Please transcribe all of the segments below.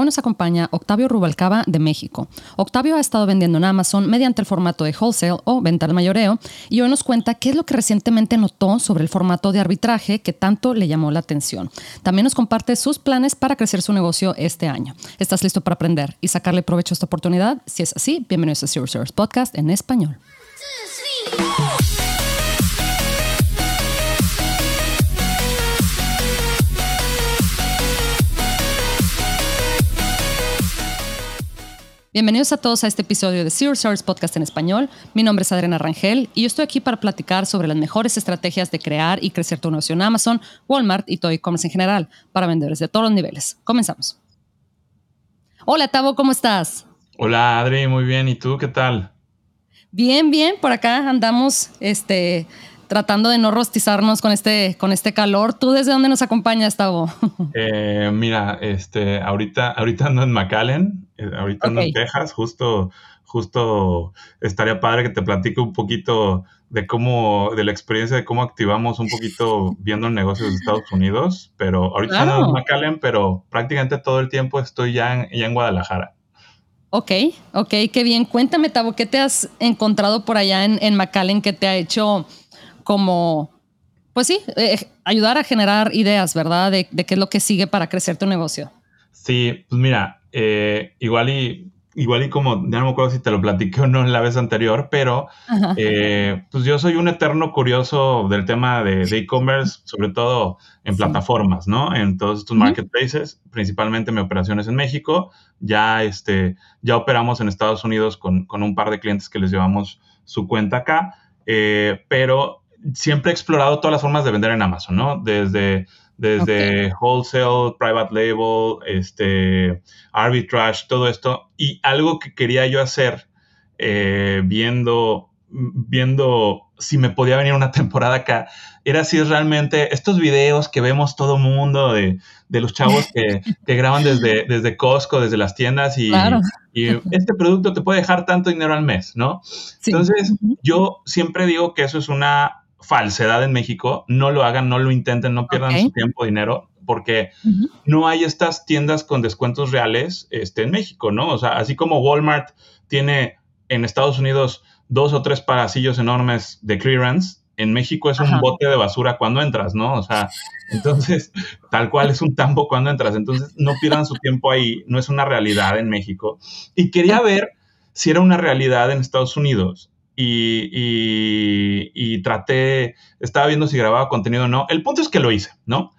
Hoy nos acompaña Octavio Rubalcaba de México. Octavio ha estado vendiendo en Amazon mediante el formato de wholesale o venta al mayoreo y hoy nos cuenta qué es lo que recientemente notó sobre el formato de arbitraje que tanto le llamó la atención. También nos comparte sus planes para crecer su negocio este año. ¿Estás listo para aprender y sacarle provecho a esta oportunidad? Si es así, bienvenidos a Zero Service Podcast en español. Bienvenidos a todos a este episodio de Zero Source Podcast en español. Mi nombre es Adriana Rangel y yo estoy aquí para platicar sobre las mejores estrategias de crear y crecer tu negocio en Amazon, Walmart y todo e-commerce en general para vendedores de todos los niveles. Comenzamos. Hola, Tavo, ¿cómo estás? Hola, Adri, muy bien. ¿Y tú qué tal? Bien, bien. Por acá andamos este, tratando de no rostizarnos con este, con este calor. ¿Tú desde dónde nos acompañas, Tavo? Eh, mira, este, ahorita, ahorita ando en McAllen, eh, ahorita ando en Texas, justo, justo estaría padre que te platique un poquito de cómo, de la experiencia de cómo activamos un poquito viendo negocios de Estados Unidos, pero ahorita ando en McAllen, pero prácticamente todo el tiempo estoy ya en, ya en Guadalajara. Ok, ok, qué bien. Cuéntame, Tavo, ¿qué te has encontrado por allá en, en McAllen que te ha hecho como, pues sí, eh, ayudar a generar ideas, ¿verdad? De, qué es lo que sigue para crecer tu negocio. Sí, pues mira, eh, igual y igual y como, ya no me acuerdo si te lo platiqué o no en la vez anterior, pero eh, pues yo soy un eterno curioso del tema de e-commerce, sobre todo en plataformas, ¿no? En todos estos marketplaces, principalmente mi operación es en México, ya, este, ya operamos en Estados Unidos con, con un par de clientes que les llevamos su cuenta acá, pero siempre he explorado todas las formas de vender en Amazon, ¿no? Desde, desde wholesale, private label, este, arbitrage, todo esto. Y algo que quería yo hacer eh, viendo, viendo si me podía venir una temporada acá, era si realmente estos videos que vemos todo mundo de, los chavos que, graban desde, desde Costco, desde las tiendas y, y, este producto te puede dejar tanto dinero al mes, ¿no? Entonces, yo siempre digo que eso es una falsedad en México, no lo hagan, no lo intenten, no pierdan su tiempo, dinero, porque no hay estas tiendas con descuentos reales este, en México, ¿no? O sea, así como Walmart tiene en Estados Unidos dos o tres pasillos enormes de clearance, en México es un bote de basura cuando entras, ¿no? O sea, entonces, tal cual es un tambo cuando entras. Entonces, no pierdan su tiempo ahí, no es una realidad en México. Y quería ver si era una realidad en Estados Unidos y, traté, estaba viendo si grababa contenido o no. El punto es que lo hice, ¿no?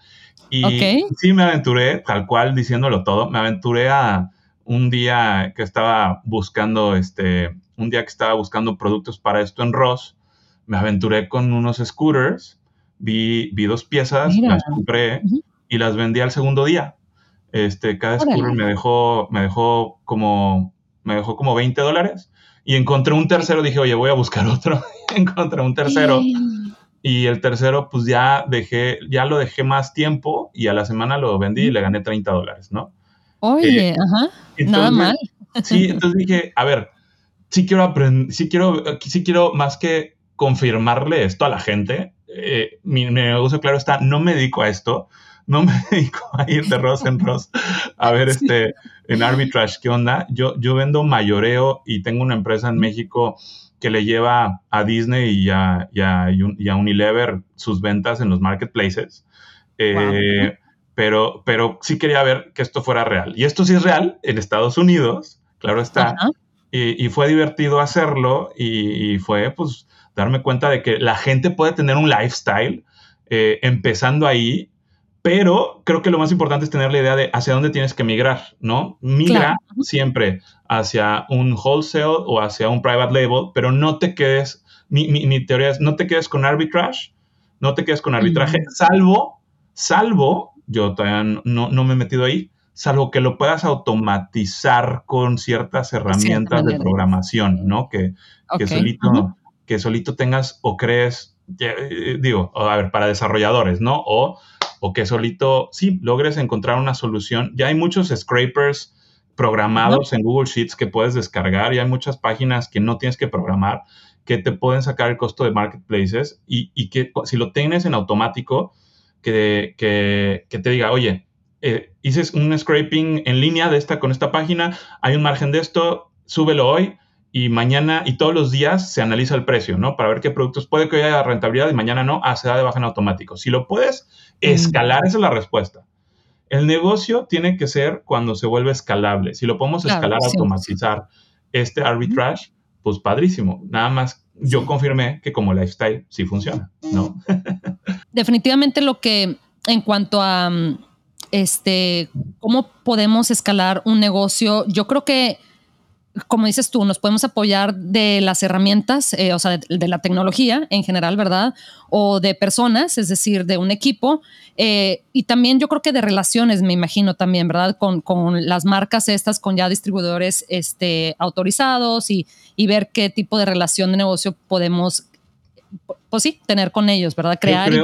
Y sí me aventuré, tal cual diciéndolo todo, me aventuré a un día que estaba buscando, este, un día que estaba buscando productos para esto en Ross, me aventuré con unos scooters, vi, vi dos piezas, las compré y las vendí al segundo día. Este, cada scooter me dejó, me dejó como, me dejó como 20 dólares y encontré un tercero, dije, oye, voy a buscar otro. encontré un tercero. Y el tercero, pues ya dejé, ya lo dejé más tiempo y a la semana lo vendí y le gané 30 dólares, ¿no? Oye, eh, ajá, nada mal. Sí, entonces dije, a ver, sí quiero aprender, sí quiero, sí quiero más que confirmarle esto a la gente. Eh, mi, mi negocio, claro está, no me dedico a esto, no me dedico a ir de Ross en Ross a ver este en arbitrage qué onda. Yo, yo vendo mayoreo y tengo una empresa en México que le lleva a Disney y a, y Unilever sus ventas en los marketplaces. Eh, pero, pero sí quería ver que esto fuera real. Y esto sí es real en Estados Unidos, claro está. Y, fue divertido hacerlo y, fue pues darme cuenta de que la gente puede tener un lifestyle eh, empezando ahí pero creo que lo más importante es tener la idea de hacia dónde tienes que migrar, ¿no? Migra siempre hacia un wholesale o hacia un private label, pero no te quedes, mi, teoría es, no te quedes con arbitrage, no te quedes con arbitraje, salvo, salvo, yo todavía no, me he metido ahí, salvo que lo puedas automatizar con ciertas herramientas de programación, ¿no? Que, que, solito, que solito tengas o crees, eh, digo, a ver, para desarrolladores, ¿no? O o que solito, sí, logres encontrar una solución. Ya hay muchos scrapers programados en Google Sheets que puedes descargar y hay muchas páginas que no tienes que programar que te pueden sacar el costo de marketplaces y, que si lo tienes en automático, que, que, te diga, oye, eh, hices un scraping en línea de esta con esta página, hay un margen de esto, súbelo hoy y mañana y todos los días se analiza el precio, ¿no? Para ver qué productos puede que haya rentabilidad y mañana no, ah, se da de baja en automático. Si lo puedes escalar, esa es la respuesta. El negocio tiene que ser cuando se vuelve escalable. Si lo podemos escalar, automatizar este arbitrage, pues padrísimo. Nada más yo confirmé que como lifestyle sí funciona, ¿no? Definitivamente lo que en cuanto a este cómo podemos escalar un negocio, yo creo que como dices tú, nos podemos apoyar de las herramientas, eh, o sea, de, la tecnología en general, ¿verdad? O de personas, es decir, de un equipo. Eh, y también yo creo que de relaciones, me imagino también, ¿verdad? Con, las marcas estas, con ya distribuidores este, autorizados y, ver qué tipo de relación de negocio podemos, pues sí, tener con ellos, ¿verdad? Crear y,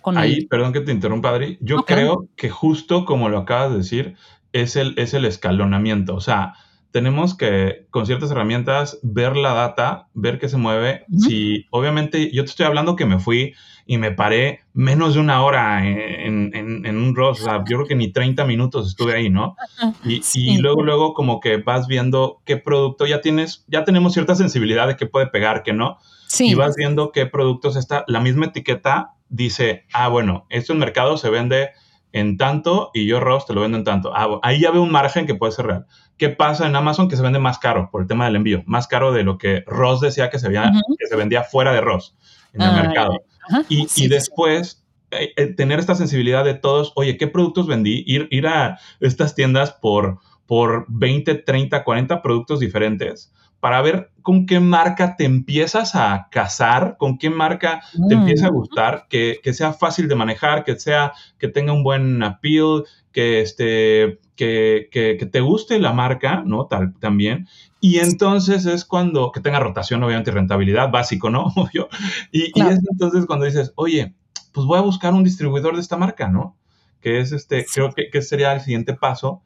con ahí, perdón que te interrumpa, Adri. Yo creo que justo como lo acabas de decir, es el, es el escalonamiento. O sea, tenemos que, con ciertas herramientas, ver la data, ver qué se mueve. Si, obviamente, yo te estoy hablando que me fui y me paré menos de una hora en, un ROS, o sea, yo creo que ni 30 minutos estuve ahí, ¿no? Y, y, luego, luego, como que vas viendo qué producto ya tienes, ya tenemos cierta sensibilidad de qué puede pegar, qué no. Sí. Y vas viendo qué productos está, la misma etiqueta dice, ah, bueno, esto en mercado se vende en tanto y yo ROS te lo vendo en tanto. Ah, ahí ya veo un margen que puede ser real. ¿Qué pasa en Amazon? Que se vende más caro por el tema del envío, más caro de lo que Ross decía que se, que se vendía fuera de Ross en el ah, mercado. y, después eh, eh, tener esta sensibilidad de todos, oye, ¿qué productos vendí? Ir, ir a estas tiendas por, por 20, 30, 40 productos diferentes para ver con qué marca te empiezas a casar, con qué marca te empieza a mm. gustar, que, que, sea fácil de manejar, que sea, que tenga un buen appeal, que, este, que, que, te guste la marca, ¿no? Tal, también. Y entonces es cuando, que tenga rotación, obviamente, y rentabilidad, básico, ¿no? Obvio. Y, y, es entonces cuando dices, oye, pues voy a buscar un distribuidor de esta marca, ¿no? Que es este, creo que, que, sería el siguiente paso.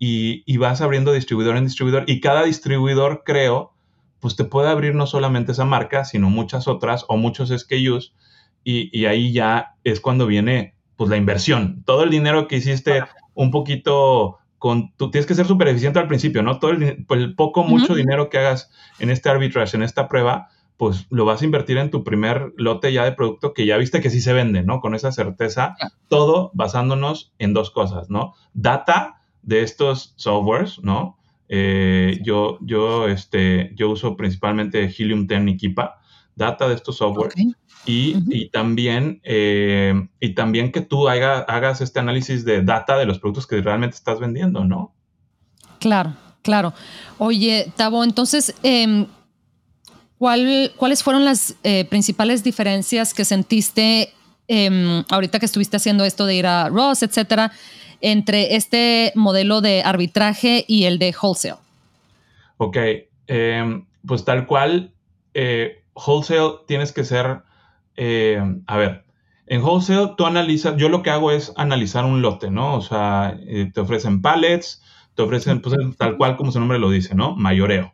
Y, y, vas abriendo distribuidor en distribuidor. Y cada distribuidor, creo, pues te puede abrir no solamente esa marca, sino muchas otras o muchos SKUs. Y, y ahí ya es cuando viene pues la inversión, todo el dinero que hiciste un poquito con, tú tienes que ser súper eficiente al principio, ¿no? Todo el, pues, poco, mucho dinero que hagas en este arbitrage, en esta prueba, pues lo vas a invertir en tu primer lote ya de producto que ya viste que sí se vende, ¿no? Con esa certeza, todo basándonos en dos cosas, ¿no? Data de estos softwares, ¿no? Eh, yo, yo, este, yo uso principalmente Helium 10 y Kipa, data de estos softwares. Y, también, eh, y también que tú hagas este análisis de data de los productos que realmente estás vendiendo, ¿no? Claro, claro. Oye, Tavo, entonces, em, ¿cuáles fueron las eh, principales diferencias que sentiste em, ahorita que estuviste haciendo esto de ir a Ross, etcétera, entre este modelo de arbitraje y el de wholesale? Ok, em, pues tal cual, eh, wholesale tienes que ser eh, a ver, en wholesale tú analizas, yo lo que hago es analizar un lote, ¿no? O sea, eh, te ofrecen pallets, te ofrecen, pues, tal cual como su nombre lo dice, ¿no? Mayoreo.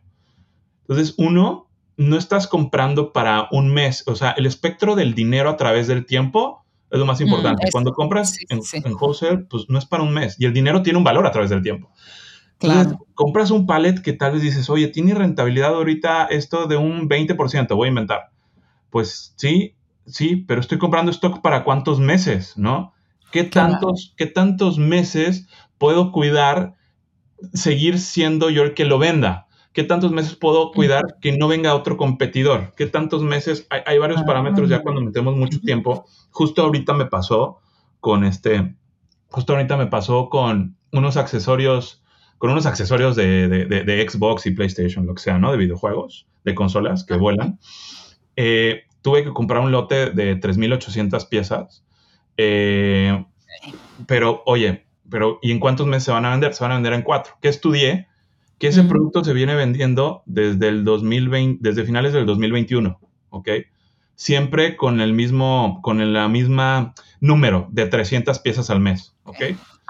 Entonces, uno, no estás comprando para un mes, o sea, el espectro del dinero a través del tiempo es lo más mm, importante. Cuando compras en, wholesale, pues no es para un mes y el dinero tiene un valor a través del tiempo. Claro. compras un pallet que tal vez dices, oye, tiene rentabilidad ahorita esto de un 20%, voy a inventar. Pues sí, sí, pero estoy comprando stock para cuántos meses, ¿no? ¿Qué tantos, ¿qué tantos meses puedo cuidar, seguir siendo yo el que lo venda? ¿Qué tantos meses puedo cuidar que no venga otro competidor? ¿Qué tantos meses? Hay, varios parámetros ya cuando metemos mucho tiempo. Justo ahorita me pasó con este, justo ahorita me pasó con unos accesorios, con unos accesorios de, de, Xbox y PlayStation, lo que sea, ¿no? De videojuegos, de consolas que vuelan. Eh, tuve que comprar un lote de 3.800 piezas. Eh, pero, oye, pero ¿y en cuántos meses se van a vender? Se van a vender en cuatro. ¿Qué estudié? Que ese producto se viene vendiendo desde el 2020, desde finales del 2021, ¿ok? Siempre con el mismo, con la misma número de 300 piezas al mes, ¿ok?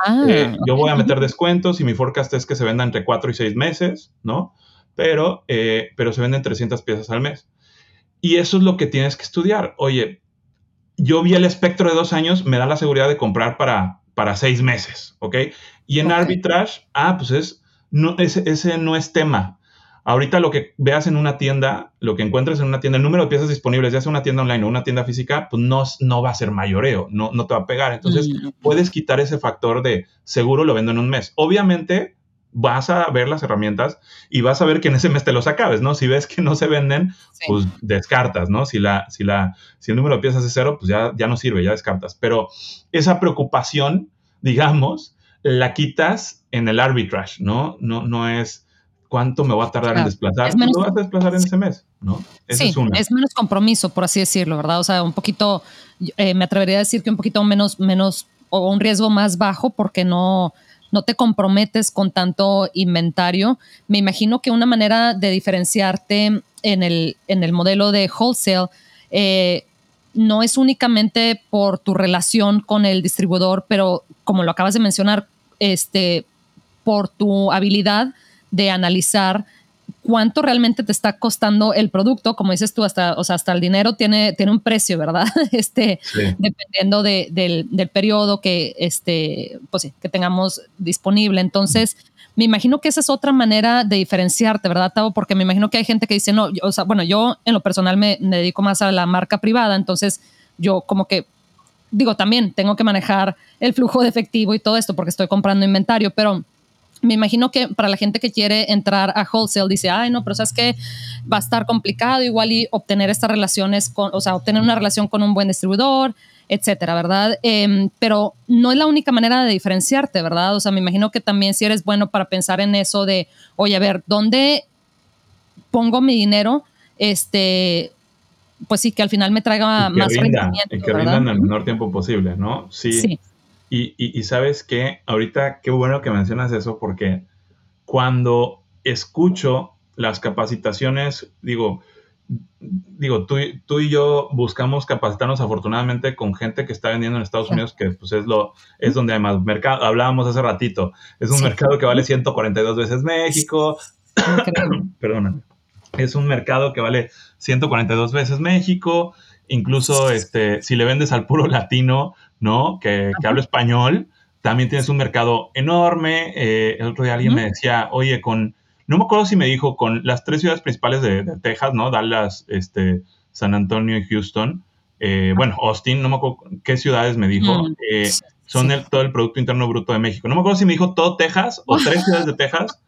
Ah, eh, yo voy a meter descuentos y mi forecast es que se venda entre 4 y 6 meses, ¿no? Pero, eh, pero se venden 300 piezas al mes. Y eso es lo que tienes que estudiar. Oye, yo vi el espectro de dos años, me da la seguridad de comprar para, para seis meses, ¿ok? Y en arbitrage, ah, pues es, no, ese, ese no es tema. Ahorita lo que veas en una tienda, lo que encuentres en una tienda, el número de piezas disponibles, ya sea una tienda online o una tienda física, pues no, no va a ser mayoreo, no, no te va a pegar. Entonces, mm. puedes quitar ese factor de seguro lo vendo en un mes. Obviamente, vas a ver las herramientas y vas a ver que en ese mes te los acabes, ¿no? Si ves que no se venden, pues descartas, ¿no? Si, la, si, la, si el número de piezas es cero, pues ya, ya no sirve, ya descartas. Pero esa preocupación, digamos, la quitas en el arbitrage, ¿no? No, no es cuánto me va a tardar en desplazar. Es menos, vas a desplazar en ese mes, ¿no? sí, es, menos compromiso, por así decirlo, ¿verdad? O sea, un poquito, eh, me atrevería a decir que un poquito menos, menos, o un riesgo más bajo porque no, no te comprometes con tanto inventario. Me imagino que una manera de diferenciarte en el, en el modelo de wholesale eh, no es únicamente por tu relación con el distribuidor, pero como lo acabas de mencionar, este, por tu habilidad de analizar cuánto realmente te está costando el producto, como dices tú, hasta, o sea, hasta el dinero tiene, tiene un precio, ¿verdad? Este, dependiendo del, del, periodo que, este, pues que tengamos disponible. Entonces, me imagino que esa es otra manera de diferenciarte, ¿verdad, Tavo? Porque me imagino que hay gente que dice, no, o sea, bueno, yo en lo personal me, me dedico más a la marca privada, entonces yo como que digo, también tengo que manejar el flujo de efectivo y todo esto porque estoy comprando inventario, pero me imagino que para la gente que quiere entrar a wholesale dice, ay, no, pero sabes que va a estar complicado igual y obtener estas relaciones con, o sea, obtener una relación con un buen distribuidor, etcétera, ¿verdad? Em, pero no es la única manera de diferenciarte, ¿verdad? O sea, me imagino que también si eres bueno para pensar en eso de, oye, a ver, ¿dónde pongo mi dinero? Este, pues sí, que al final me traiga más rendimiento. Y que rindan en el menor tiempo posible, ¿no? Sí. sí. Y, y, sabes que ahorita qué bueno que mencionas eso porque cuando escucho las capacitaciones, digo, digo, tú, tú, y yo buscamos capacitarnos afortunadamente con gente que está vendiendo en Estados Unidos, que pues es lo, es donde hay más mercado, hablábamos hace ratito, es un mercado que vale 142 veces México, perdóname, es un mercado que vale 142 veces México, incluso este, si le vendes al puro latino, ¿no? Que, que habla español, también tienes un mercado enorme. Eh, el otro día alguien me decía, oye, con, no me acuerdo si me dijo, con las tres ciudades principales de, Texas, ¿no? Dallas, este, San Antonio y Houston. Eh, bueno, Austin, no me acuerdo qué ciudades me dijo. Eh, son el, todo el Producto Interno Bruto de México. No me acuerdo si me dijo todo Texas o tres ciudades de Texas.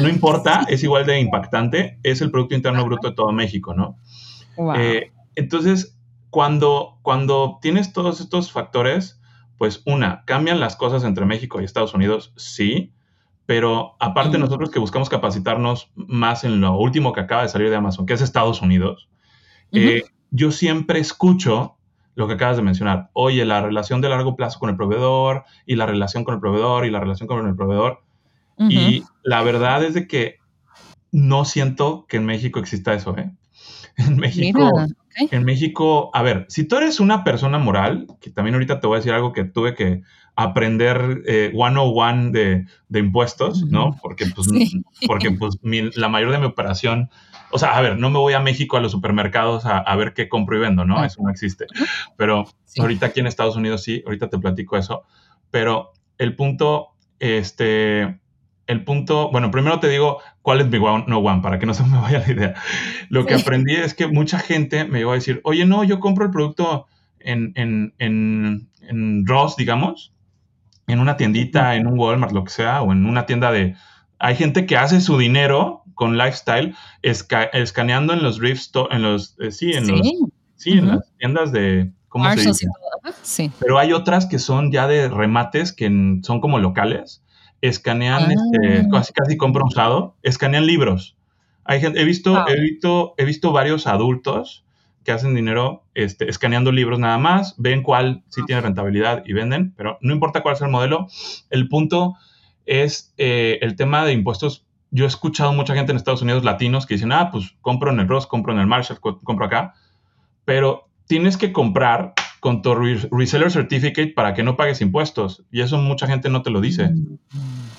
No, importa, es igual de impactante. Es el Producto Interno Bruto de todo México, ¿no? entonces, cuando, cuando tienes todos estos factores, pues una, cambian las cosas entre México y Estados Unidos, sí, pero aparte nosotros que buscamos capacitarnos más en lo último que acaba de salir de Amazon, que es Estados Unidos, eh, yo siempre escucho lo que acabas de mencionar. Oye, la relación de largo plazo con el proveedor y la relación con el proveedor y la relación con el proveedor. Y la verdad es de que no siento que en México exista eso, ¿eh? En México, en México, a ver, si tú eres una persona moral, que también ahorita te voy a decir algo que tuve que aprender eh, one on one de, de impuestos, ¿no? Porque pues, porque, pues la mayor de mi operación, o sea, a ver, no me voy a México a los supermercados a, a ver qué compro y vendo, ¿no? Eso no existe. Pero ahorita aquí en Estados Unidos sí, ahorita te platico eso. Pero el punto, este, el punto, bueno, primero te digo cuál es mi one, no one, para que no se me vaya la idea. Lo que aprendí es que mucha gente me iba a decir, oye, no, yo compro el producto en, en, en, en Ross, digamos, en una tiendita, en un Walmart, lo que sea, o en una tienda de... Hay gente que hace su dinero con lifestyle escaneando en los rift en los, eh, sí, en los, sí, en las tiendas de, ¿cómo se dice? Sí. Pero hay otras que son ya de remates que son como locales escanean, este, ah. casi, casi compro usado, escanean libros. Hay gente, he visto, he visto, he visto varios adultos que hacen dinero este, escaneando libros nada más, ven cuál sí tiene rentabilidad y venden, pero no importa cuál sea el modelo, el punto es eh, el tema de impuestos. Yo he escuchado mucha gente en Estados Unidos latinos que dicen, ah, pues compro en el Ross, compro en el Marshall, compro acá, pero tienes que comprar con tu reseller certificate para que no pagues impuestos. Y eso mucha gente no te lo dice.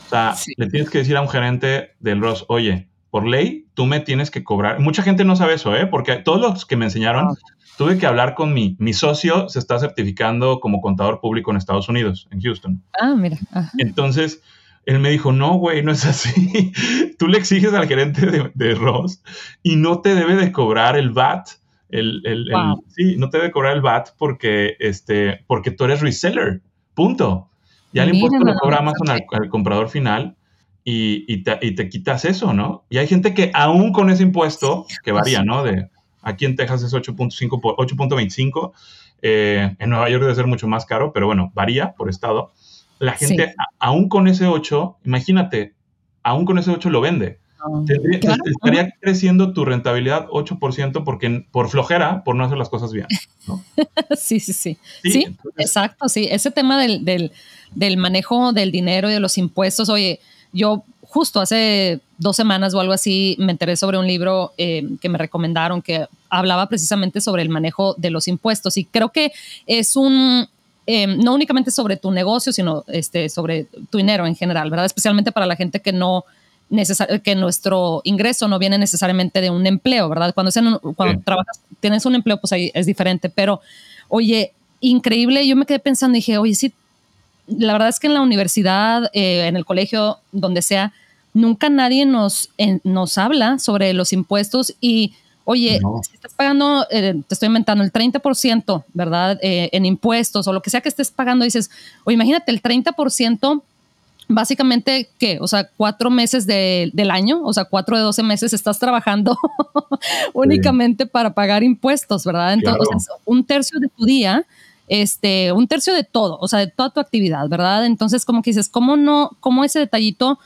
O sea, le tienes que decir a un gerente del Ross, oye, por ley, tú me tienes que cobrar. Mucha gente no sabe eso, ¿eh? Porque todos los que me enseñaron, tuve que hablar con mi, mi socio, se está certificando como contador público en Estados Unidos, en Houston. Ah, mira. Entonces, él me dijo, no, güey, no es así. Tú le exiges al gerente de, de, Ross y no te debe de cobrar el VAT. El, el, sí, no te debe cobrar el VAT porque, este, porque tú eres reseller. Punto. Ya el impuesto lo cobra Amazon al, comprador final y, y, te, y, te, quitas eso, ¿no? Y hay gente que aún con ese impuesto, que varía, ¿no? De, aquí en Texas es 8.5 8.25, eh, en Nueva York debe ser mucho más caro, pero bueno, varía por estado. La gente, aún con ese 8, imagínate, aún con ese 8 lo vende. Estaría creciendo tu rentabilidad 8% porque, por flojera, por no hacer las cosas bien. sí, sí, sí. Sí, exacto, sí. Ese tema del, del, del, manejo del dinero y de los impuestos, oye, yo justo hace dos semanas o algo así me enteré sobre un libro eh, que me recomendaron que hablaba precisamente sobre el manejo de los impuestos y creo que es un Em, no únicamente sobre tu negocio, sino este, sobre tu dinero en general, ¿verdad? Especialmente para la gente que no que nuestro ingreso no viene necesariamente de un empleo, ¿verdad? Cuando, cuando trabajas, tienes un empleo, pues ahí es diferente, pero oye, increíble, yo me quedé pensando y dije, oye, sí, la verdad es que en la universidad, eh, en el colegio, donde sea, nunca nadie nos, nos habla sobre los impuestos y Oye, si estás pagando, eh, te estoy inventando el 30%, ¿verdad? Eh, en impuestos o lo que sea que estés pagando, dices, oye, imagínate el 30%, básicamente, ¿qué? O sea, cuatro meses del año, o sea, cuatro de 12 meses estás trabajando únicamente para pagar impuestos, ¿verdad? Entonces, un tercio de tu día, este, un tercio de todo, o sea, de toda tu actividad, ¿verdad? Entonces, como que dices, ¿cómo no, cómo ese detallito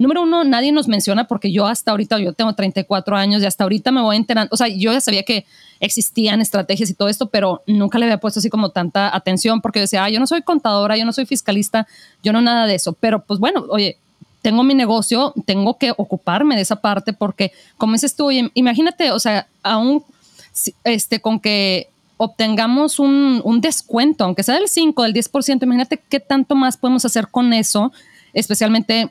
número uno, nadie nos menciona porque yo hasta ahorita, yo tengo 34 años y hasta ahorita me voy enterando, o sea, yo ya sabía que existían estrategias y todo esto, pero nunca le había puesto así como tanta atención porque decía, ah, yo no soy contadora, yo no soy fiscalista, yo no nada de eso, pero pues bueno, oye, tengo mi negocio, tengo que ocuparme de esa parte porque, como dices tú, imagínate, o sea, aún este, con que obtengamos un, un, descuento, aunque sea del 5, del 10%, imagínate qué tanto más podemos hacer con eso, especialmente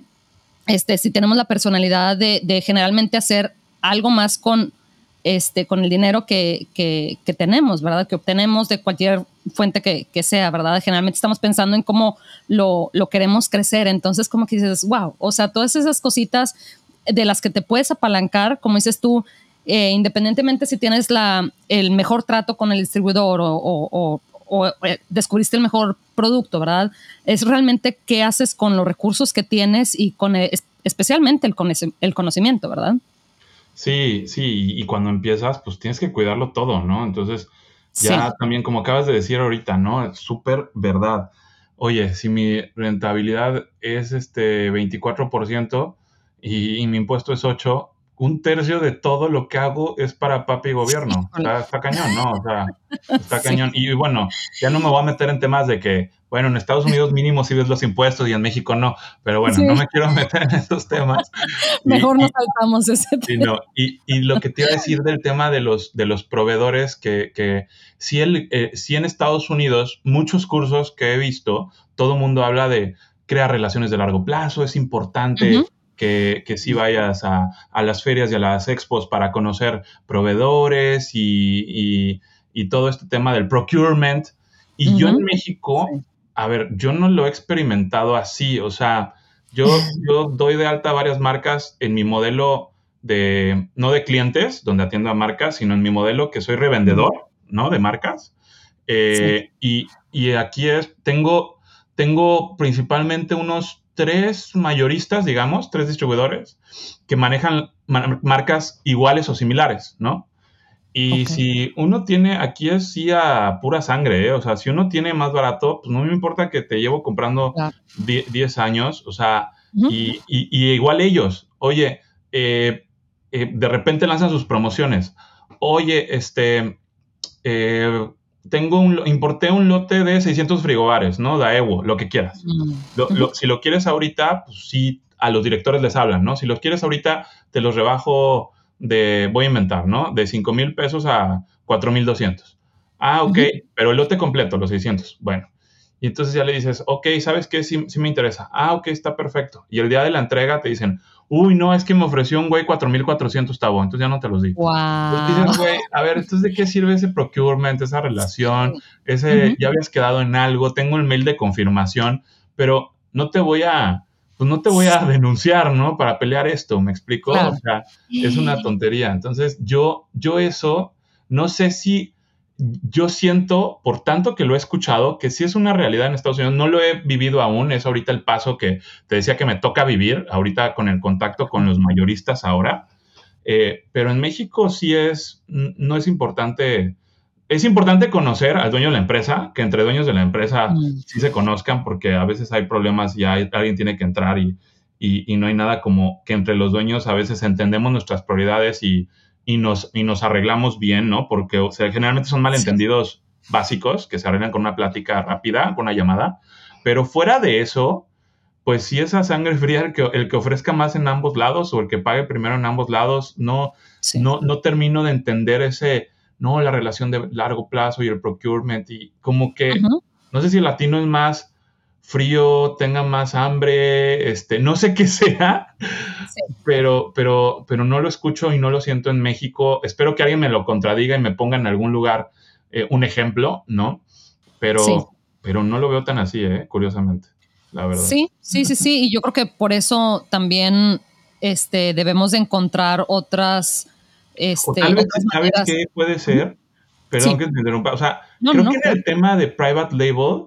este, si tenemos la personalidad de, generalmente hacer algo más con, este, con el dinero que, tenemos, ¿verdad? Que obtenemos de cualquier fuente que, sea, ¿verdad? Generalmente estamos pensando en cómo lo, queremos crecer. Entonces, como que dices, wow, o sea, todas esas cositas de las que te puedes apalancar, como dices tú, eh, independientemente si tienes la, el mejor trato con el distribuidor o, o eh, descubriste el mejor producto, ¿verdad? Es realmente qué haces con los recursos que tienes y con e, especialmente el, el conocimiento, ¿verdad? Sí, sí, y cuando empiezas, pues tienes que cuidarlo todo, ¿no? Entonces, ya también, como acabas de decir ahorita, ¿no? Es súper verdad. Oye, si mi rentabilidad es este 24% y, y mi impuesto es 8%, un tercio de todo lo que hago es para papi gobierno. Está, cañón, ¿no? O sea, está cañón. Y bueno, ya no me voy a meter en temas de que, bueno, en Estados Unidos mínimo sí ves los impuestos y en México no, pero bueno, no me quiero meter en esos temas. Mejor no saltamos ese tema. y, y, lo que te iba a decir del tema de los, de los proveedores, que, que si, el, eh, si en Estados Unidos, muchos cursos que he visto, todo el mundo habla de crear relaciones de largo plazo, es importante que, que sí vayas a, a, las ferias y a las expos para conocer proveedores y, y, todo este tema del procurement. Y yo en México, a ver, yo no lo he experimentado así, o sea, yo, yo doy de alta varias marcas en mi modelo de, no de clientes, donde atiendo a marcas, sino en mi modelo que soy revendedor, ¿no? De marcas. Eh, y, y, aquí es, tengo, tengo principalmente unos tres mayoristas, digamos, tres distribuidores, que manejan marcas iguales o similares, ¿no? Y si uno tiene, aquí es sí a pura sangre, ¿eh? o sea, si uno tiene más barato, pues no me importa que te llevo comprando 10 años, o sea, y, igual ellos, oye, eh, eh, de repente lanzan sus promociones, oye, este, eh, tengo un, importé un lote de 600 frigobares, ¿no? Daewoo, lo que quieras. Mm. si lo quieres ahorita, pues sí, a los directores les hablan, ¿no? Si los quieres ahorita, te los rebajo de, voy a inventar, ¿no? De 5 mil pesos a 4 mil 200. Ah, ok, pero el lote completo, los 600. Bueno. Y entonces ya le dices, ok, ¿sabes qué? Sí, sí, me interesa. Ah, ok, está perfecto. Y el día de la entrega te dicen, uy, no, es que me ofreció un güey 4.400 tabú, entonces ya no te los digo. Wow. güey, a ver, entonces de qué sirve ese procurement, esa relación, ese, ya habías quedado en algo, tengo el mail de confirmación, pero no te voy a, pues no te voy a denunciar, ¿no? Para pelear esto, ¿me explico? O sea, es una tontería. Entonces, yo, yo eso, no sé si yo siento, por tanto que lo he escuchado, que sí es una realidad en Estados Unidos. No lo he vivido aún, es ahorita el paso que te decía que me toca vivir, ahorita con el contacto con los mayoristas ahora. Eh, pero en México sí es, no es importante, es importante conocer al dueño de la empresa, que entre dueños de la empresa mm. sí se conozcan, porque a veces hay problemas y alguien tiene que entrar y, y, y no hay nada como que entre los dueños a veces entendemos nuestras prioridades y y nos, y nos arreglamos bien, ¿no? Porque o sea, generalmente son malentendidos básicos que se arreglan con una plática rápida, con una llamada, pero fuera de eso, pues si esa sangre fría, el que, el que ofrezca más en ambos lados o el que pague primero en ambos lados, no, no, no termino de entender ese, no, la relación de largo plazo y el procurement y como que, no sé si el latino es más frío, tenga más hambre, este, no sé qué sea, pero, pero, pero no lo escucho y no lo siento en México. Espero que alguien me lo contradiga y me ponga en algún lugar eh, un ejemplo, ¿no? Pero, pero no lo veo tan así, ¿eh? curiosamente, la verdad. Sí, sí, sí, sí. Y yo creo que por eso también este, debemos de encontrar otras... Este, tal vez, ¿sabes qué puede ser? Perdón que te interrumpa. O sea, creo que en el tema de private label,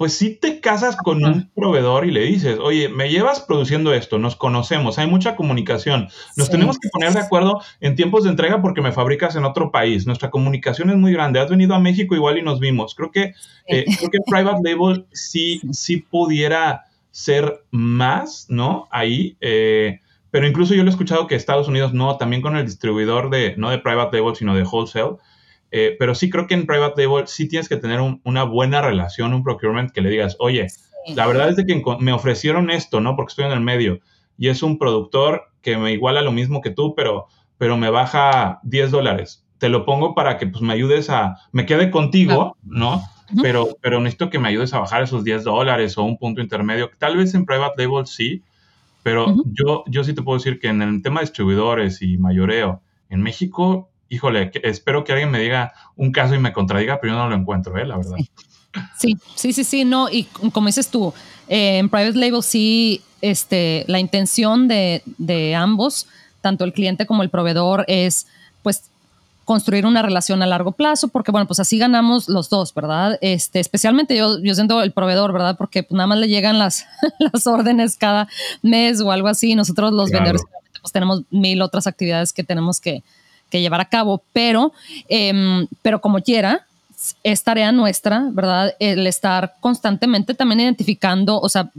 pues si te casas con un proveedor y le dices, oye, me llevas produciendo esto, nos conocemos, hay mucha comunicación, nos tenemos que poner de acuerdo en tiempos de entrega porque me fabricas en otro país, nuestra comunicación es muy grande, has venido a México igual y nos vimos. Creo que, eh, creo que Private Label sí, sí pudiera ser más, ¿no? Ahí. Eh, pero incluso yo lo he escuchado que Estados Unidos no, también con el distribuidor de, no de Private Label, sino de Wholesale, eh, pero sí creo que en private label sí tienes que tener una buena relación, un procurement que le digas, oye, la verdad es de que me ofrecieron esto, ¿no? Porque estoy en el medio y es un productor que me iguala lo mismo que tú, pero, pero me baja 10 dólares. Te lo pongo para que pues me ayudes a, me quede contigo, ¿no? pero, pero necesito que me ayudes a bajar esos 10 dólares o un punto intermedio. Tal vez en private label sí, pero yo, yo sí te puedo decir que en el tema de distribuidores y mayoreo, en México híjole, espero que alguien me diga un caso y me contradiga, pero yo no lo encuentro, ¿eh? la verdad. Sí, sí, sí, sí, no, y como dices tú, eh, en Private Label sí, este, la intención de, de ambos, tanto el cliente como el proveedor, es pues construir una relación a largo plazo, porque bueno, pues así ganamos los dos, ¿verdad? Este, especialmente yo, yo siento el proveedor, ¿verdad? Porque pues, nada más le llegan las, las órdenes cada mes o algo así, nosotros los vendedores pues tenemos mil otras actividades que tenemos que, que llevar a cabo, pero, em, pero como quiera, es tarea nuestra, ¿verdad? El estar constantemente también identificando, o sea,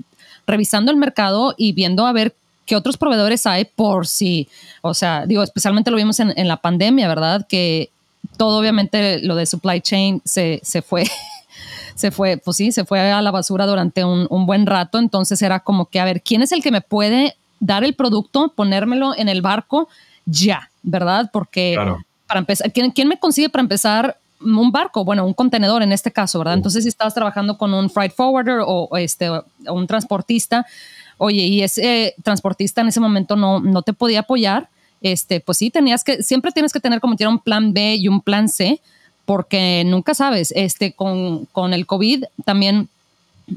revisando el mercado y viendo a ver qué otros proveedores hay por si, o sea, digo, especialmente lo vimos en, la pandemia, ¿verdad? Que todo obviamente lo de supply chain se, se fue. se fue, pues sí, se fue a la basura durante un, un buen rato. Entonces era como que, a ver, ¿quién es el que me puede dar el producto, ponérmelo en el barco ya, ¿verdad? Porque para empezar, ¿quién, me consigue para empezar un barco? Bueno, un contenedor en este caso, ¿verdad? Entonces, si estabas trabajando con un freight forwarder o, este, un transportista, oye, y ese transportista en ese momento no, no te podía apoyar, este, pues sí, tenías que, siempre tienes que tener como un plan B y un plan C, porque nunca sabes, este, con, con el COVID también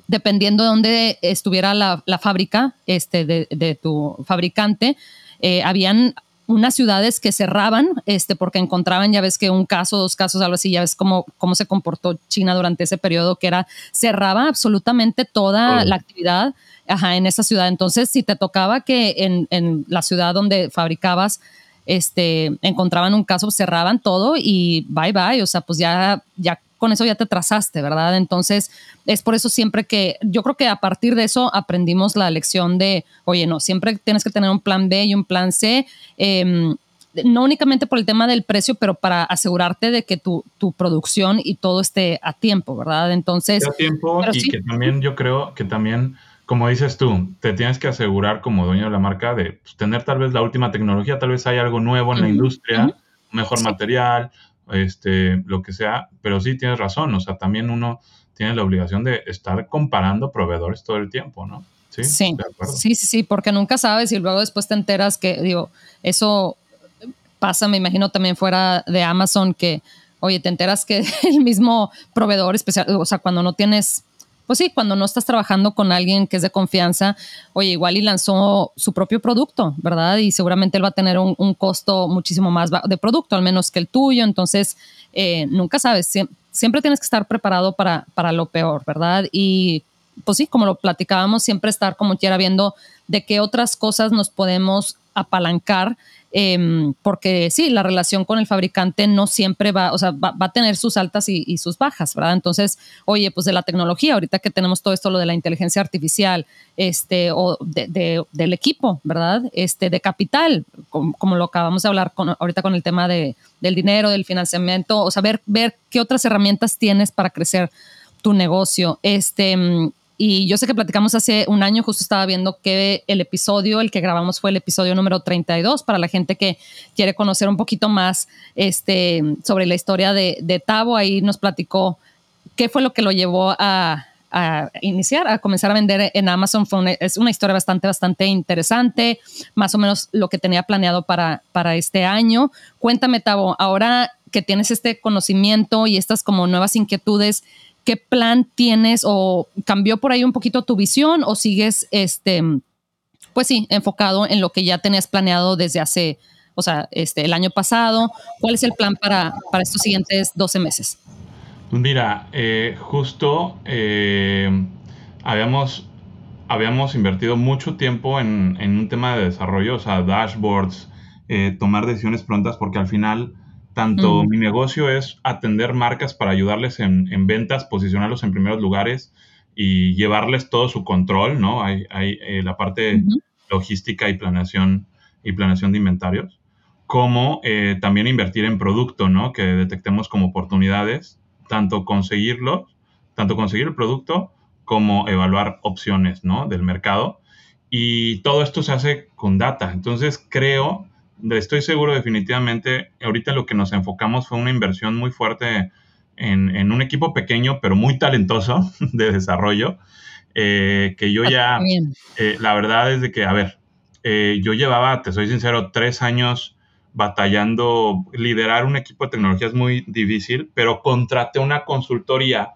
dependiendo de dónde estuviera la, la fábrica este, de, de, tu fabricante, eh, habían unas ciudades que cerraban, este, porque encontraban, ya ves que un caso, dos casos, algo así, ya ves cómo, cómo se comportó China durante ese periodo, que era, cerraba absolutamente toda la actividad ajá, en esa ciudad. Entonces, si te tocaba que en, en la ciudad donde fabricabas, este, encontraban un caso, cerraban todo y bye bye, o sea, pues ya, ya con eso ya te trazaste, ¿verdad? Entonces, es por eso siempre que yo creo que a partir de eso aprendimos la lección de, oye, no, siempre tienes que tener un plan B y un plan C. Em, no únicamente por el tema del precio, pero para asegurarte de que tu, tu producción y todo esté a tiempo, ¿verdad? Entonces... A tiempo y que también yo creo que también, como dices tú, te tienes que asegurar como dueño de la marca de pues, tener tal vez la última tecnología, tal vez hay algo nuevo en la industria, mejor material, este, lo que sea, pero sí tienes razón, o sea, también uno tiene la obligación de estar comparando proveedores todo el tiempo, ¿no? Sí, sí, sí, sí, porque nunca sabes y luego después te enteras que, digo, eso pasa, me imagino también fuera de Amazon, que, oye, te enteras que el mismo proveedor especial, o sea, cuando no tienes pues sí, cuando no estás trabajando con alguien que es de confianza, oye, igual y lanzó su propio producto, ¿verdad? Y seguramente él va a tener un, costo muchísimo más de producto, al menos que el tuyo. Entonces, eh, nunca sabes, siempre, tienes que estar preparado para, para lo peor, ¿verdad? Y pues sí, como lo platicábamos, siempre estar como quiera viendo de qué otras cosas nos podemos apalancar Em, porque sí, la relación con el fabricante no siempre va, o sea, va, a tener sus altas y, sus bajas, ¿verdad? Entonces, oye, pues de la tecnología, ahorita que tenemos todo esto, lo de la inteligencia artificial, este, o del equipo, ¿verdad? Este, de capital, como, lo acabamos de hablar con, ahorita con el tema de, del dinero, del financiamiento, o sea, ver, ver qué otras herramientas tienes para crecer tu negocio. Este, y yo sé que platicamos hace un año, justo estaba viendo que el episodio, el que grabamos fue el episodio número 32, para la gente que quiere conocer un poquito más este, sobre la historia de, de Tavo. Ahí nos platicó qué fue lo que lo llevó a, iniciar, a comenzar a vender en Amazon. Es una historia bastante, bastante interesante, más o menos lo que tenía planeado para, para este año. Cuéntame, Tavo, ahora que tienes este conocimiento y estas como nuevas inquietudes, ¿qué plan tienes o cambió por ahí un poquito tu visión o sigues, este, pues sí, enfocado en lo que ya tenías planeado desde hace, o sea, este, el año pasado? ¿Cuál es el plan para, para estos siguientes 12 meses? Pues mira, eh, justo eh, habíamos, habíamos invertido mucho tiempo en, un tema de desarrollo, o sea, dashboards, eh, tomar decisiones prontas, porque al final tanto mi negocio es atender marcas para ayudarles en, ventas, posicionarlos en primeros lugares y llevarles todo su control, ¿no? Hay, eh, la parte logística y planeación y planeación de inventarios, como eh, también invertir en producto, ¿no? Que detectemos como oportunidades, tanto conseguirlo, tanto conseguir el producto como evaluar opciones, ¿no? Del mercado. Y todo esto se hace con data. Entonces creo estoy seguro definitivamente, ahorita lo que nos enfocamos fue una inversión muy fuerte en, un equipo pequeño, pero muy talentoso de desarrollo, eh, que yo ya, eh, la verdad es de que, a ver, eh, yo llevaba, te soy sincero, tres años batallando, liderar un equipo de tecnología es muy difícil, pero contraté una consultoría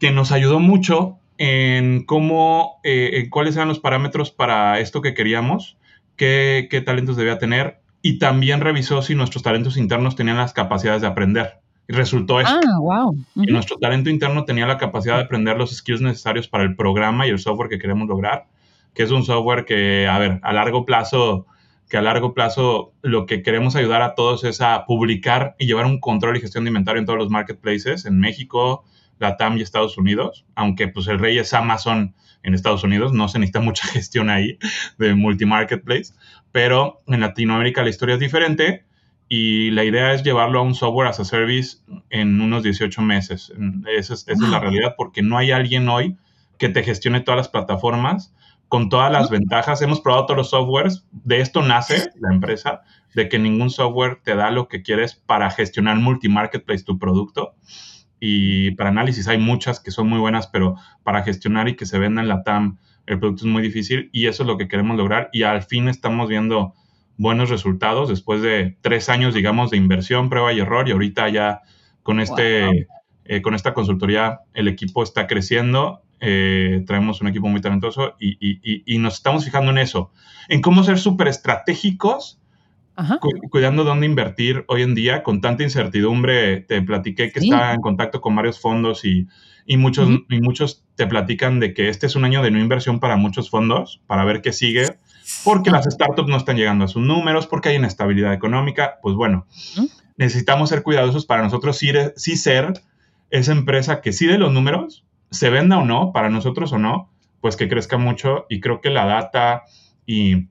que nos ayudó mucho en cómo, en cuáles eran los parámetros para esto que queríamos qué, talentos debía tener y también revisó si nuestros talentos internos tenían las capacidades de aprender. Y resultó esto. Ah, wow. nuestro talento interno tenía la capacidad de aprender los skills necesarios para el programa y el software que queremos lograr, que es un software que, a ver, a largo plazo, que a largo plazo lo que queremos ayudar a todos es a publicar y llevar un control y gestión de inventario en todos los marketplaces, en México, Latam y Estados Unidos, aunque pues el rey es Amazon en Estados Unidos, no se necesita mucha gestión ahí de multi-marketplace, pero en Latinoamérica la historia es diferente y la idea es llevarlo a un software as a service en unos 18 meses. Esa es, esa es la realidad porque no hay alguien hoy que te gestione todas las plataformas con todas las ventajas. Hemos probado todos los softwares. De esto nace la empresa, de que ningún software te da lo que quieres para gestionar multi-marketplace tu producto y para análisis hay muchas que son muy buenas, pero para gestionar y que se venda en la TAM el producto es muy difícil y eso es lo que queremos lograr y al fin estamos viendo buenos resultados después de tres años, digamos, de inversión, prueba y error y ahorita ya con, este, eh, con esta consultoría el equipo está creciendo, eh, traemos un equipo muy talentoso y, y, y, nos estamos fijando en eso, en cómo ser súper estratégicos cuidando dónde invertir hoy en día con tanta incertidumbre. Te platiqué que está en contacto con varios fondos y, muchos, y muchos te platican de que este es un año de no inversión para muchos fondos, para ver qué sigue, porque las startups no están llegando a sus números, porque hay inestabilidad económica. Pues bueno, necesitamos ser cuidadosos para nosotros sí, sí ser esa empresa que sí de los números, se venda o no, para nosotros o no, pues que crezca mucho y creo que la data y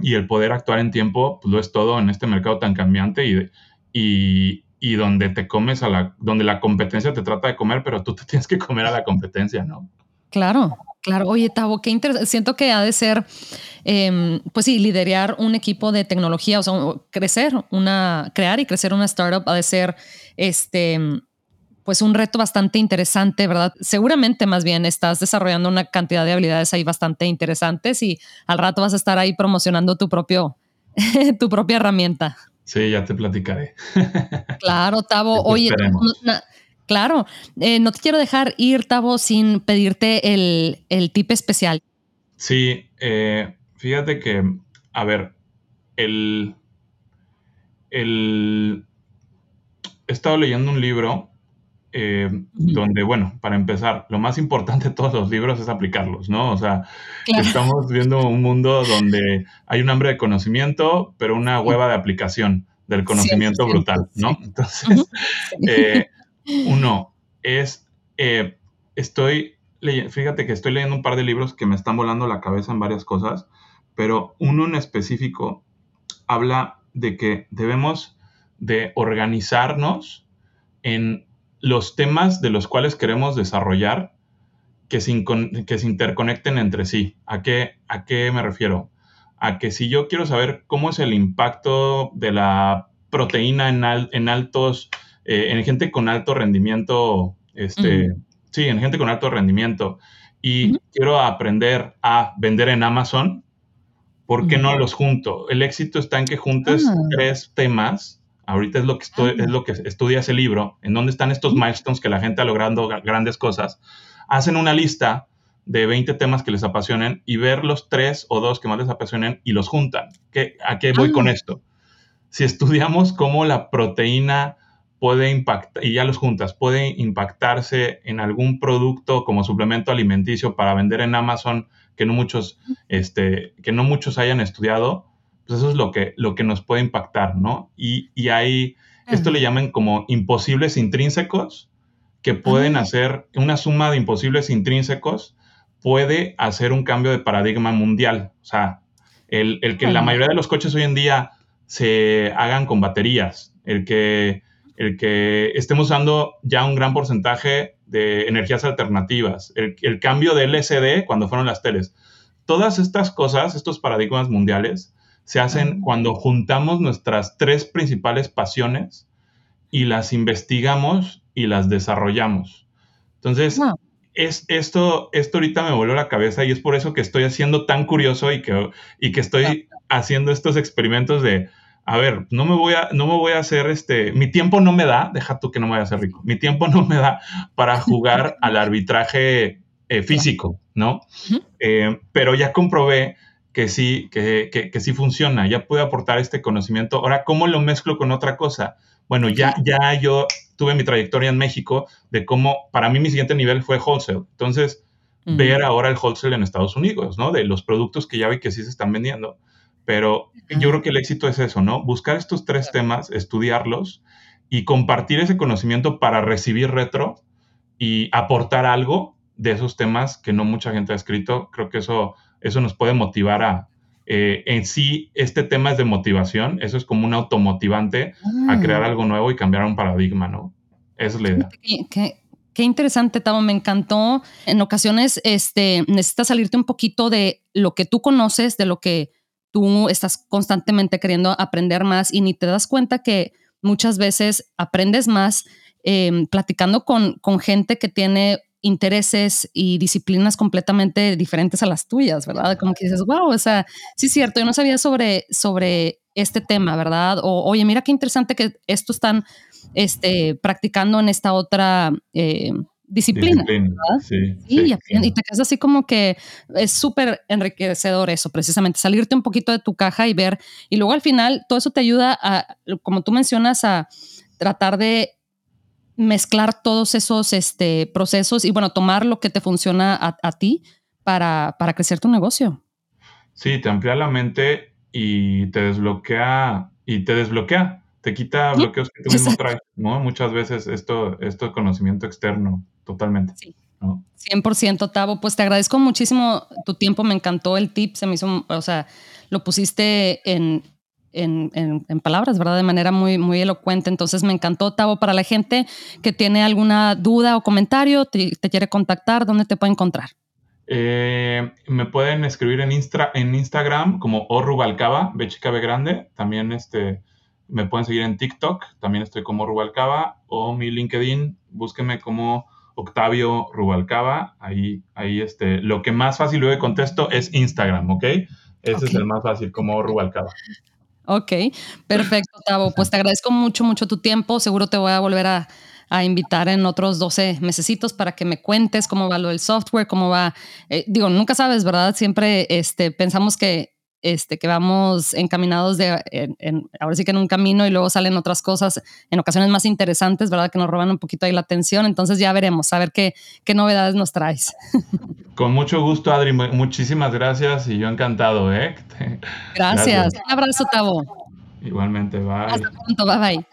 y el poder actuar en tiempo, pues lo es todo en este mercado tan cambiante y, y, y, donde te comes a la, donde la competencia te trata de comer, pero tú te tienes que comer a la competencia, ¿no? Claro, claro. Oye, Tavo, qué interesante. Siento que ha de ser, em, pues sí, liderar un equipo de tecnología, o sea, crecer una, crear y crecer una startup ha de ser, este, pues un reto bastante interesante, ¿verdad? Seguramente más bien estás desarrollando una cantidad de habilidades ahí bastante interesantes y al rato vas a estar ahí promocionando tu propio, tu propia herramienta. Sí, ya te platicaré. Claro, Tavo. Oye, claro, eh, no te quiero dejar ir, Tavo, sin pedirte el, el tip especial. Sí, eh, fíjate que, a ver, el, el, he estado leyendo un libro eh, donde, bueno, para empezar, lo más importante de todos los libros es aplicarlos, ¿no? O sea, estamos viendo un mundo donde hay un hambre de conocimiento, pero una hueva de aplicación del conocimiento brutal, ¿no? Entonces, eh, uno es, eh, estoy, fíjate que estoy leyendo un par de libros que me están volando la cabeza en varias cosas, pero uno en específico habla de que debemos de organizarnos en los temas de los cuales queremos desarrollar que se, que se interconecten entre sí. ¿A qué, ¿A qué me refiero? A que si yo quiero saber cómo es el impacto de la proteína en, en altos, eh, en gente con alto rendimiento, este, sí, en gente con alto rendimiento, y quiero aprender a vender en Amazon, ¿por qué no los junto? El éxito está en que juntes ah. tres temas Ahorita es lo que, estoy, es lo que estudia ese libro, en donde están estos milestones que la gente ha logrado grandes cosas. Hacen una lista de 20 temas que les apasionen y ver los tres o dos que más les apasionen y los juntan. ¿Qué, ¿A qué voy con ah. esto? Si estudiamos cómo la proteína puede impactar, y ya los juntas, puede impactarse en algún producto como suplemento alimenticio para vender en Amazon que no muchos, este, que no muchos hayan estudiado, pues eso es lo que, lo que nos puede impactar, ¿no? Y, y hay, esto le llaman como imposibles intrínsecos, que pueden hacer, una suma de imposibles intrínsecos puede hacer un cambio de paradigma mundial. O sea, el, que la mayoría de los coches hoy en día se hagan con baterías, el que, el que estemos usando ya un gran porcentaje de energías alternativas, el, el cambio de LCD cuando fueron las teles. Todas estas cosas, estos paradigmas mundiales, se hacen cuando juntamos nuestras tres principales pasiones y las investigamos y las desarrollamos. Entonces, es, esto, esto ahorita me volvió la cabeza y es por eso que estoy haciendo tan curioso y que, y que estoy haciendo estos experimentos de, a ver, no me voy a, no me voy a hacer este, mi tiempo no me da, deja tú que no me vaya a hacer rico, mi tiempo no me da para jugar al arbitraje eh, físico, ¿no? Eh, pero ya comprobé que sí, que, que, sí funciona, ya puede aportar este conocimiento. Ahora, ¿cómo lo mezclo con otra cosa? Bueno, ya, ya yo tuve mi trayectoria en México de cómo, para mí mi siguiente nivel fue wholesale. Entonces, ver ahora el wholesale en Estados Unidos, ¿no? De los productos que ya vi que sí se están vendiendo. Pero yo creo que el éxito es eso, ¿no? Buscar estos tres temas, estudiarlos y compartir ese conocimiento para recibir retro y aportar algo de esos temas que no mucha gente ha escrito. Creo que eso eso nos puede motivar a, eh, en sí, este tema es de motivación, eso es como un automotivante a ah. crear algo nuevo y cambiar un paradigma, ¿no? Esa es la idea. Qué, interesante, Tavo, me encantó. En ocasiones este, necesitas salirte un poquito de lo que tú conoces, de lo que tú estás constantemente queriendo aprender más y ni te das cuenta que muchas veces aprendes más em, platicando con, con gente que tiene intereses y disciplinas completamente diferentes a las tuyas, ¿verdad? Como que dices, wow, o sea, sí es cierto, yo no sabía sobre, sobre este tema, ¿verdad? O, oye, mira qué interesante que esto están este, practicando en esta otra eh, disciplina. Sí, y, te quedas así como que es súper enriquecedor eso, precisamente, salirte un poquito de tu caja y ver, y luego al final todo eso te ayuda a, como tú mencionas, a tratar de mezclar todos esos este, procesos y bueno, tomar lo que te funciona a, ti para, para, crecer tu negocio. Sí, te amplía la mente y te desbloquea y te desbloquea, te quita bloqueos que tú mismo traes, ¿no? Muchas veces esto, esto conocimiento externo, totalmente. Sí. ¿no? 100% Tavo, pues te agradezco muchísimo tu tiempo, me encantó el tip, se me hizo, o sea, lo pusiste en, en, palabras, ¿verdad? De manera muy, muy elocuente. Entonces me encantó, Tavo. Para la gente que tiene alguna duda o comentario, te, quiere contactar, ¿dónde te puede encontrar? Eh, me pueden escribir en, en Instagram como Orrubalcaba, B chica B grande. También este, Me pueden seguir en TikTok, también estoy como Rubalcaba, o mi LinkedIn, búsqueme como Octavio Rubalcaba. Ahí, ahí este, lo que más fácil luego contesto es Instagram, ¿ok? Ese es el más fácil, como Rubalcaba. Ok, perfecto, Tavo. Pues te agradezco mucho, mucho tu tiempo. Seguro te voy a volver a, a invitar en otros 12 mesecitos para que me cuentes cómo va lo del software, cómo va. Eh, digo, nunca sabes, ¿verdad? Siempre este, pensamos que, este, que vamos encaminados de, en, ahora sí que en un camino y luego salen otras cosas en ocasiones más interesantes, ¿verdad? Que nos roban un poquito ahí la atención. Entonces ya veremos, a ver qué, qué novedades nos traes. Con mucho gusto, Adri. Muchísimas gracias y yo encantado, ¿eh? Gracias. Un abrazo, Tavo. Igualmente, bye. Hasta pronto, bye bye.